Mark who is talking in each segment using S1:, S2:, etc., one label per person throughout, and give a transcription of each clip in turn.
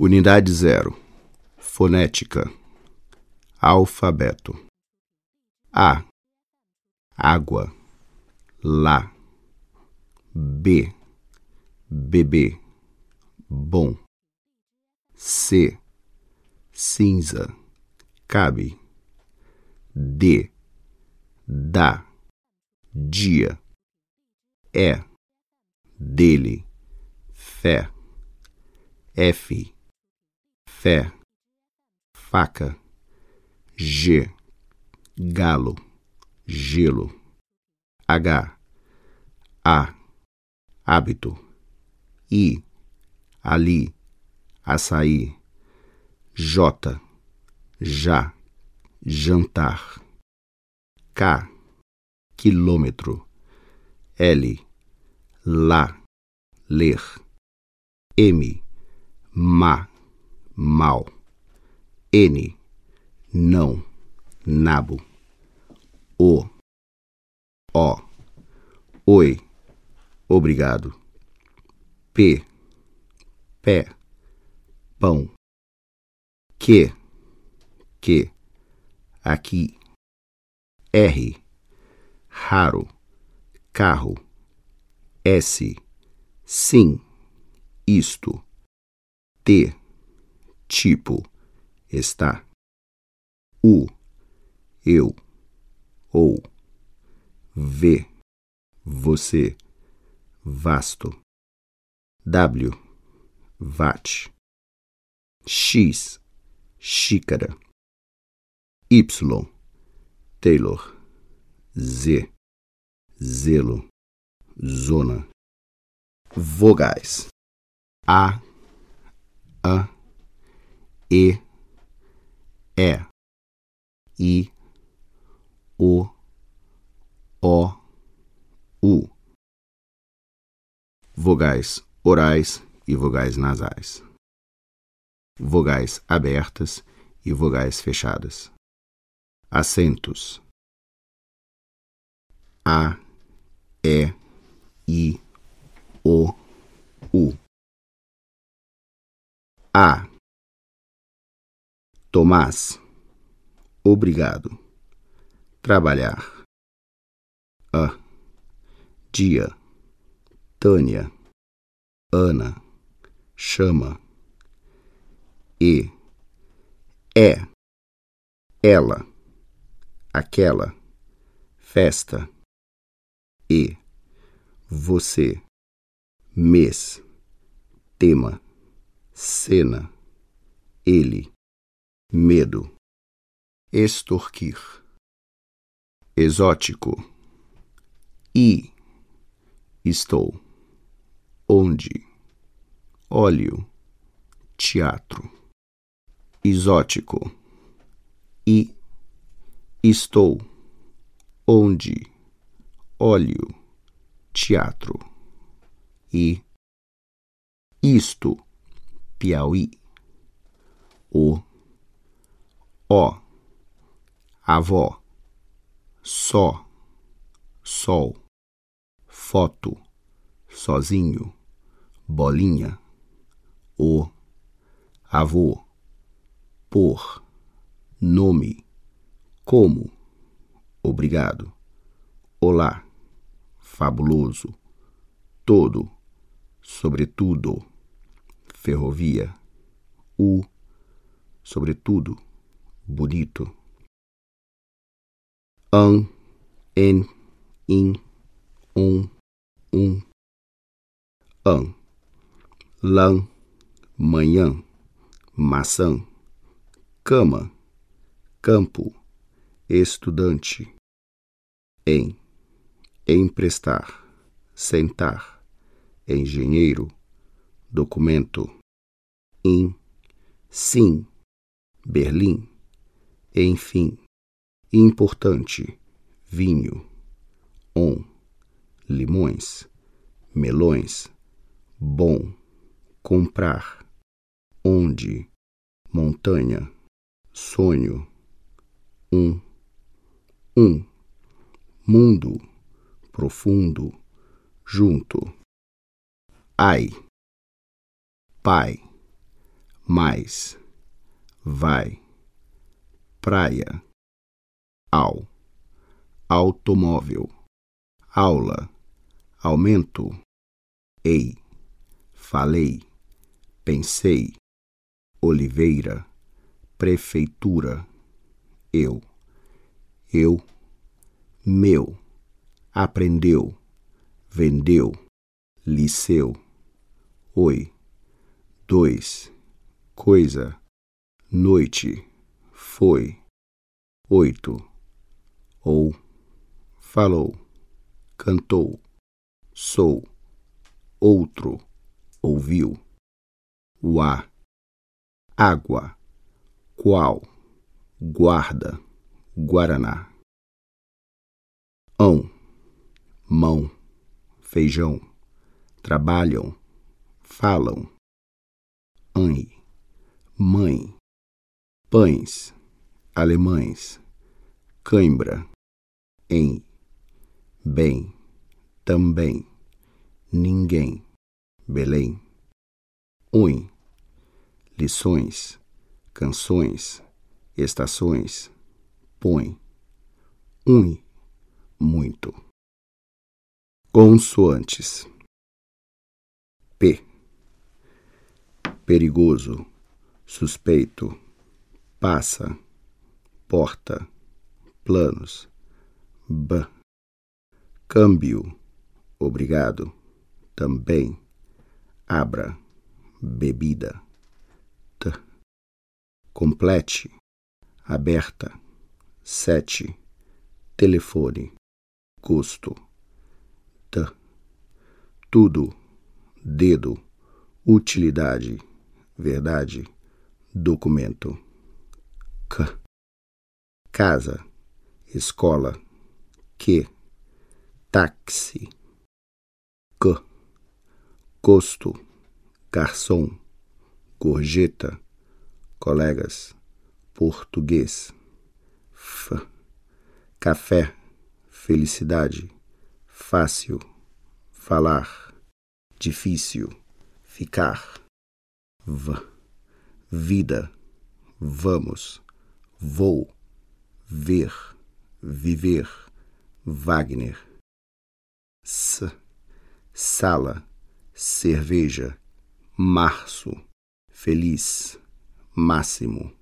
S1: Unidade zero. Fonética. Alfabeto. A. Água. Lá. B. Bebê. Bom. C. Cinza. Cabe. D. Dá. Dia. É. Dele. Fé. F fé, faca, G, galo, gelo, H, A, hábito, I, ali, açaí, J, já, jantar, K, quilômetro, L, lá, ler, M, má, mal. N, não, nabo. O, ó, oi, obrigado. P, pé, pão. Que, que, aqui. R, raro, carro. S, sim, isto. T, tipo, está. U, eu, ou. V, você, vasto. W, watt. X, xícara. Y, Taylor. Z, zelo, zona. Vogais. A, A, e, é, i, o, o, u. Vogais orais e vogais nasais. Vogais abertas e vogais fechadas. Acentos. A, E, I, O, U. A Tomás. Obrigado. Trabalhar. A. Dia. Tânia. Ana. Chama. E. É. Ela. Aquela. Festa. E. Você. Mês. Tema. Cena. Ele medo, extorquir, exótico, e, estou, onde, óleo, teatro, exótico, e, estou, onde, óleo, teatro, e, isto, Piauí, o ó, avó, só, sol, foto, sozinho, bolinha, o, avô, por, nome, como, obrigado, olá, fabuloso, todo, sobretudo, ferrovia, o, sobretudo bonito. An, en, in, um, um. An, lã, manhã, maçã, cama, campo, estudante. Em, emprestar, sentar, engenheiro, documento. Em, sim, Berlim enfim, importante, vinho, on, limões, melões, bom, comprar, onde, montanha, sonho, um, um, mundo, profundo, junto, ai, pai, mais, vai, praia, ao, automóvel, aula, aumento, ei, falei, pensei, oliveira, prefeitura, eu, eu, meu, aprendeu, vendeu, liceu, oi, dois, coisa, noite, foi, oito, ou, falou, cantou, sou, outro, ouviu, uá, água, qual, guarda, guaraná, ão, mão, feijão, trabalham, falam, ãe, mãe, pães, alemães, cãibra, em, bem, também, ninguém, Belém, ui, lições, canções, estações, põe, ui, muito. Consoantes. P. Perigoso, suspeito, passa, porta, planos. B. Câmbio, obrigado, também, abra, bebida. T. Complete, aberta, sete, telefone, custo. T. Tudo, dedo, utilidade, verdade, documento. C. Casa, escola, que, táxi, c, custo, garçom, gorjeta, colegas, português, f, café, felicidade, fácil, falar, difícil, ficar, v, vida, vamos, vou, ver, viver, Wagner, S, sala, cerveja, março, feliz, máximo,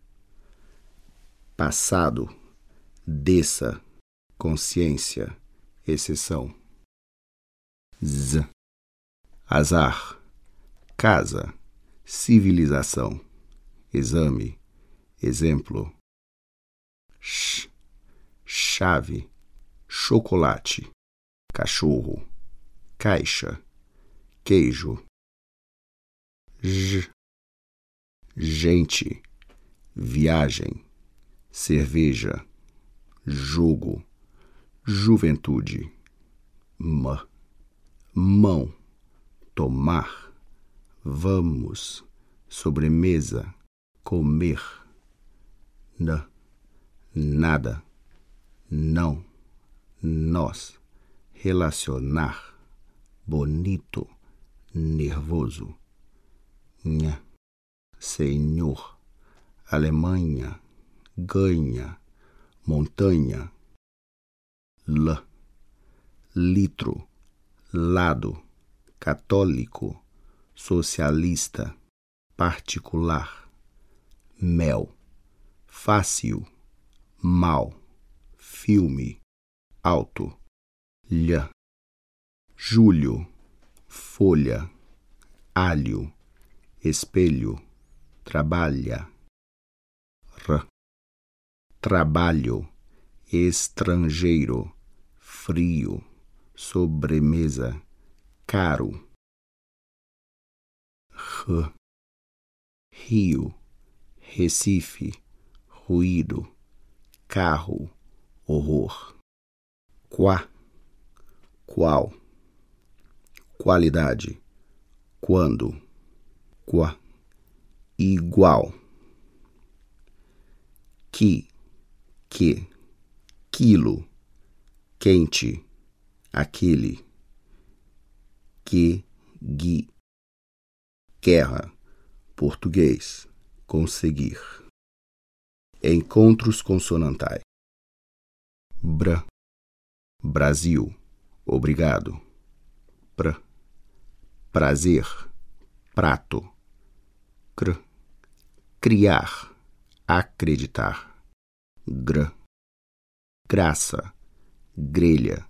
S1: passado, desça, consciência, exceção, Z, azar, casa, civilização, exame, exemplo, chave, chocolate, cachorro, caixa, queijo, J, gente, viagem, cerveja, jogo, juventude, M, mão, tomar, vamos, sobremesa, comer, N, nada, não, nós, relacionar, bonito, nervoso, nha, senhor, Alemanha, ganha, montanha, l, litro, lado, católico, socialista, particular, mel, fácil, mal, filme, alto, lha, julho, folha, alho, espelho, trabalha, r, trabalho, estrangeiro, frio, sobremesa, caro, r, rio, Recife, ruído, carro, horror, qua, qual, qualidade, quando, qua, igual, que, que, quilo, quente, aquele, que, gui, guerra, português, conseguir. Encontros consonantais. Bra, Brasil, obrigado. Pra, prazer, prato. Cr, criar, acreditar. Gr, graça, grelha.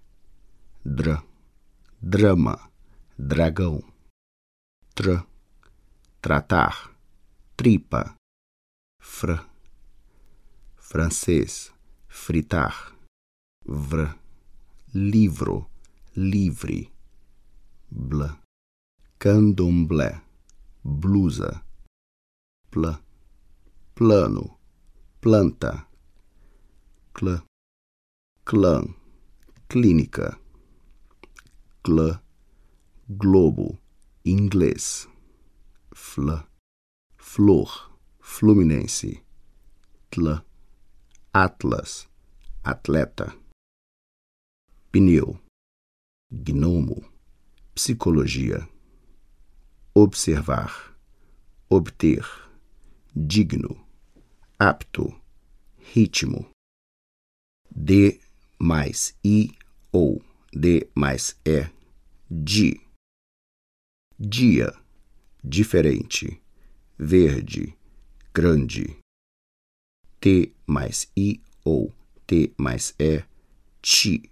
S1: Dr, drama, dragão. Tr, tratar, tripa. Fr, francês, fritar. Vr, livro, livre. Bl, candomblé, blusa. Pl, plano, planta. Cl, clã, clínica. Cl, globo, inglês. Fl, flor, fluminense. Tl, atlas, atleta. Pneu, gnomo, psicologia. Observar, obter, digno, apto, ritmo. D mais I ou D mais E, di. Dia, diferente, verde, grande. T mais I ou T mais E, ti.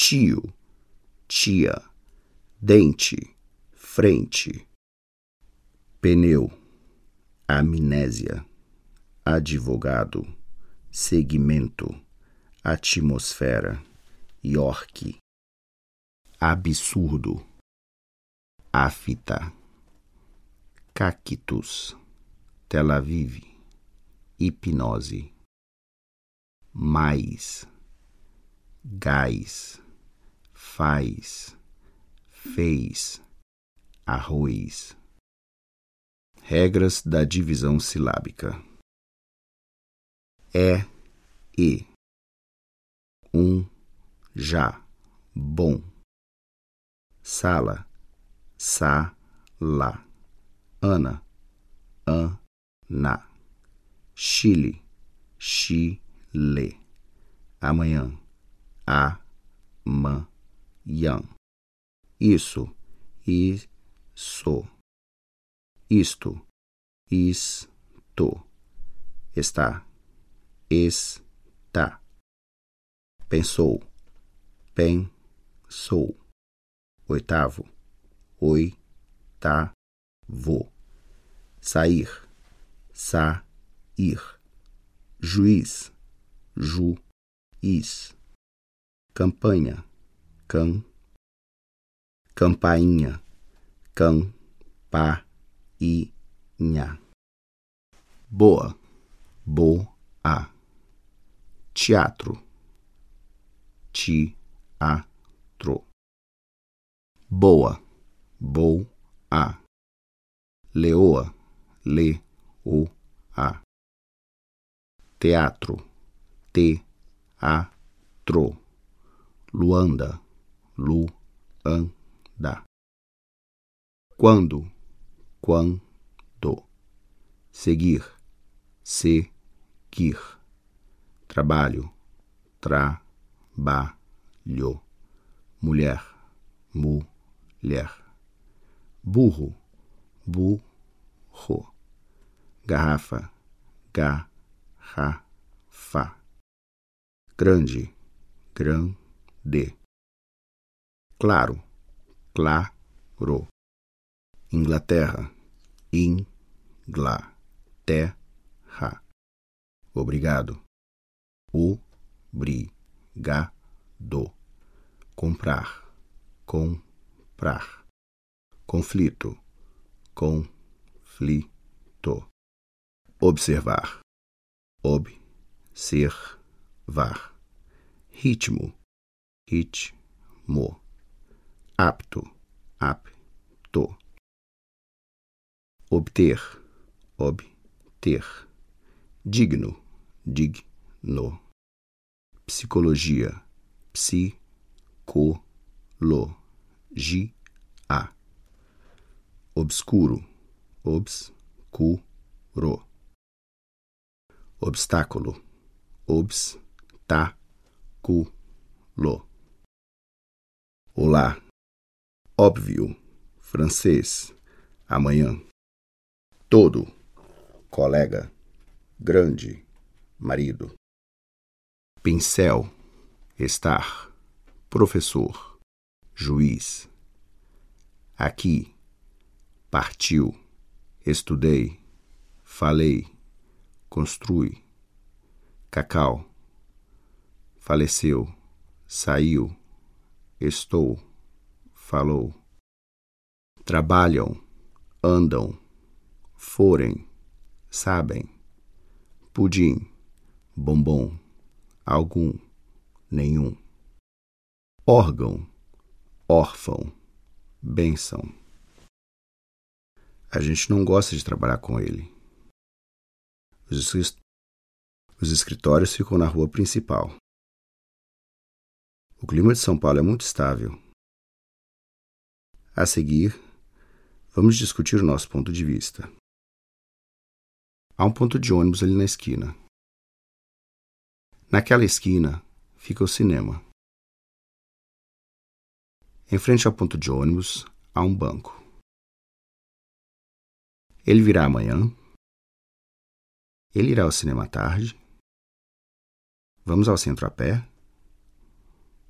S1: Tio, tia, dente, frente. Pneu, amnésia, advogado, segmento, atmosfera, York, absurdo, afta, cactus, Tel Aviv, hipnose, mais, gás, faz, fez, arroz. Regras da divisão silábica. É, e. Um, já, bom. Sala, sa, lá. Ana, an, na. Chile, chile. Amanhã, a, man, yan. Isso, isso. Isto, isto. Está, está. Pensou, pensou. Oitavo, oi, vou. Sair, sair. Juiz, juiz. Campanha, cam, campainha, campainha. Boa, boa. Teatro, teatro. Boa, boa. Leoa, leoa. Teatro, teatro. Luanda, luanda. Quando, quando. Seguir, seguir. Trabalho, trabalho. Mulher, mulher. Burro, burro. Garrafa, garrafa. Grande, grande. Claro, claro. Inglaterra, inglaterra. Obrigado. Obrigado. Comprar, comprar. Conflito, conflito. Observar, observar. Ritmo, ritmo. Apto, apto. Obter, obter. Digno, digno. Psicologia, psicologia. Obscuro, obscuro. ro. Obstáculo, obs, tá, cu, lo. Olá, óbvio, francês, amanhã. Todo, colega, grande, marido. Pincel, estar, professor, juiz. Aqui, partiu, estudei, falei, construi. Cacau, faleceu, saiu, estou, falou. Trabalham, andam, forem, sabem. Pudim, bombom, algum, nenhum. Órgão, órfão, bênção. A gente não gosta de trabalhar com ele. Os, os escritórios ficam na rua principal. O clima de São Paulo é muito estável. A seguir, vamos discutir o nosso ponto de vista. Há um ponto de ônibus ali na esquina. Naquela esquina fica o cinema. Em frente ao ponto de ônibus há um banco. Ele virá amanhã? Ele irá ao cinema à tarde? Vamos ao centro a pé?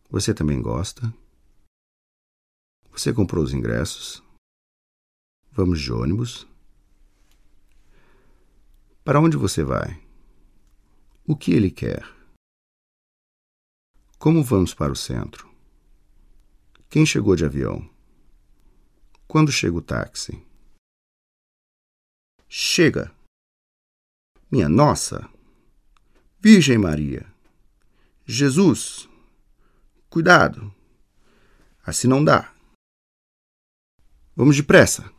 S1: Você também gosta? Você comprou os ingressos? Vamos de ônibus? Para onde você vai? O que ele quer? Como vamos para o centro? Quem chegou de avião? Quando chega o táxi? Chega! Minha nossa! Virgem Maria! Jesus, cuidado. Assim não dá. Vamos depressa.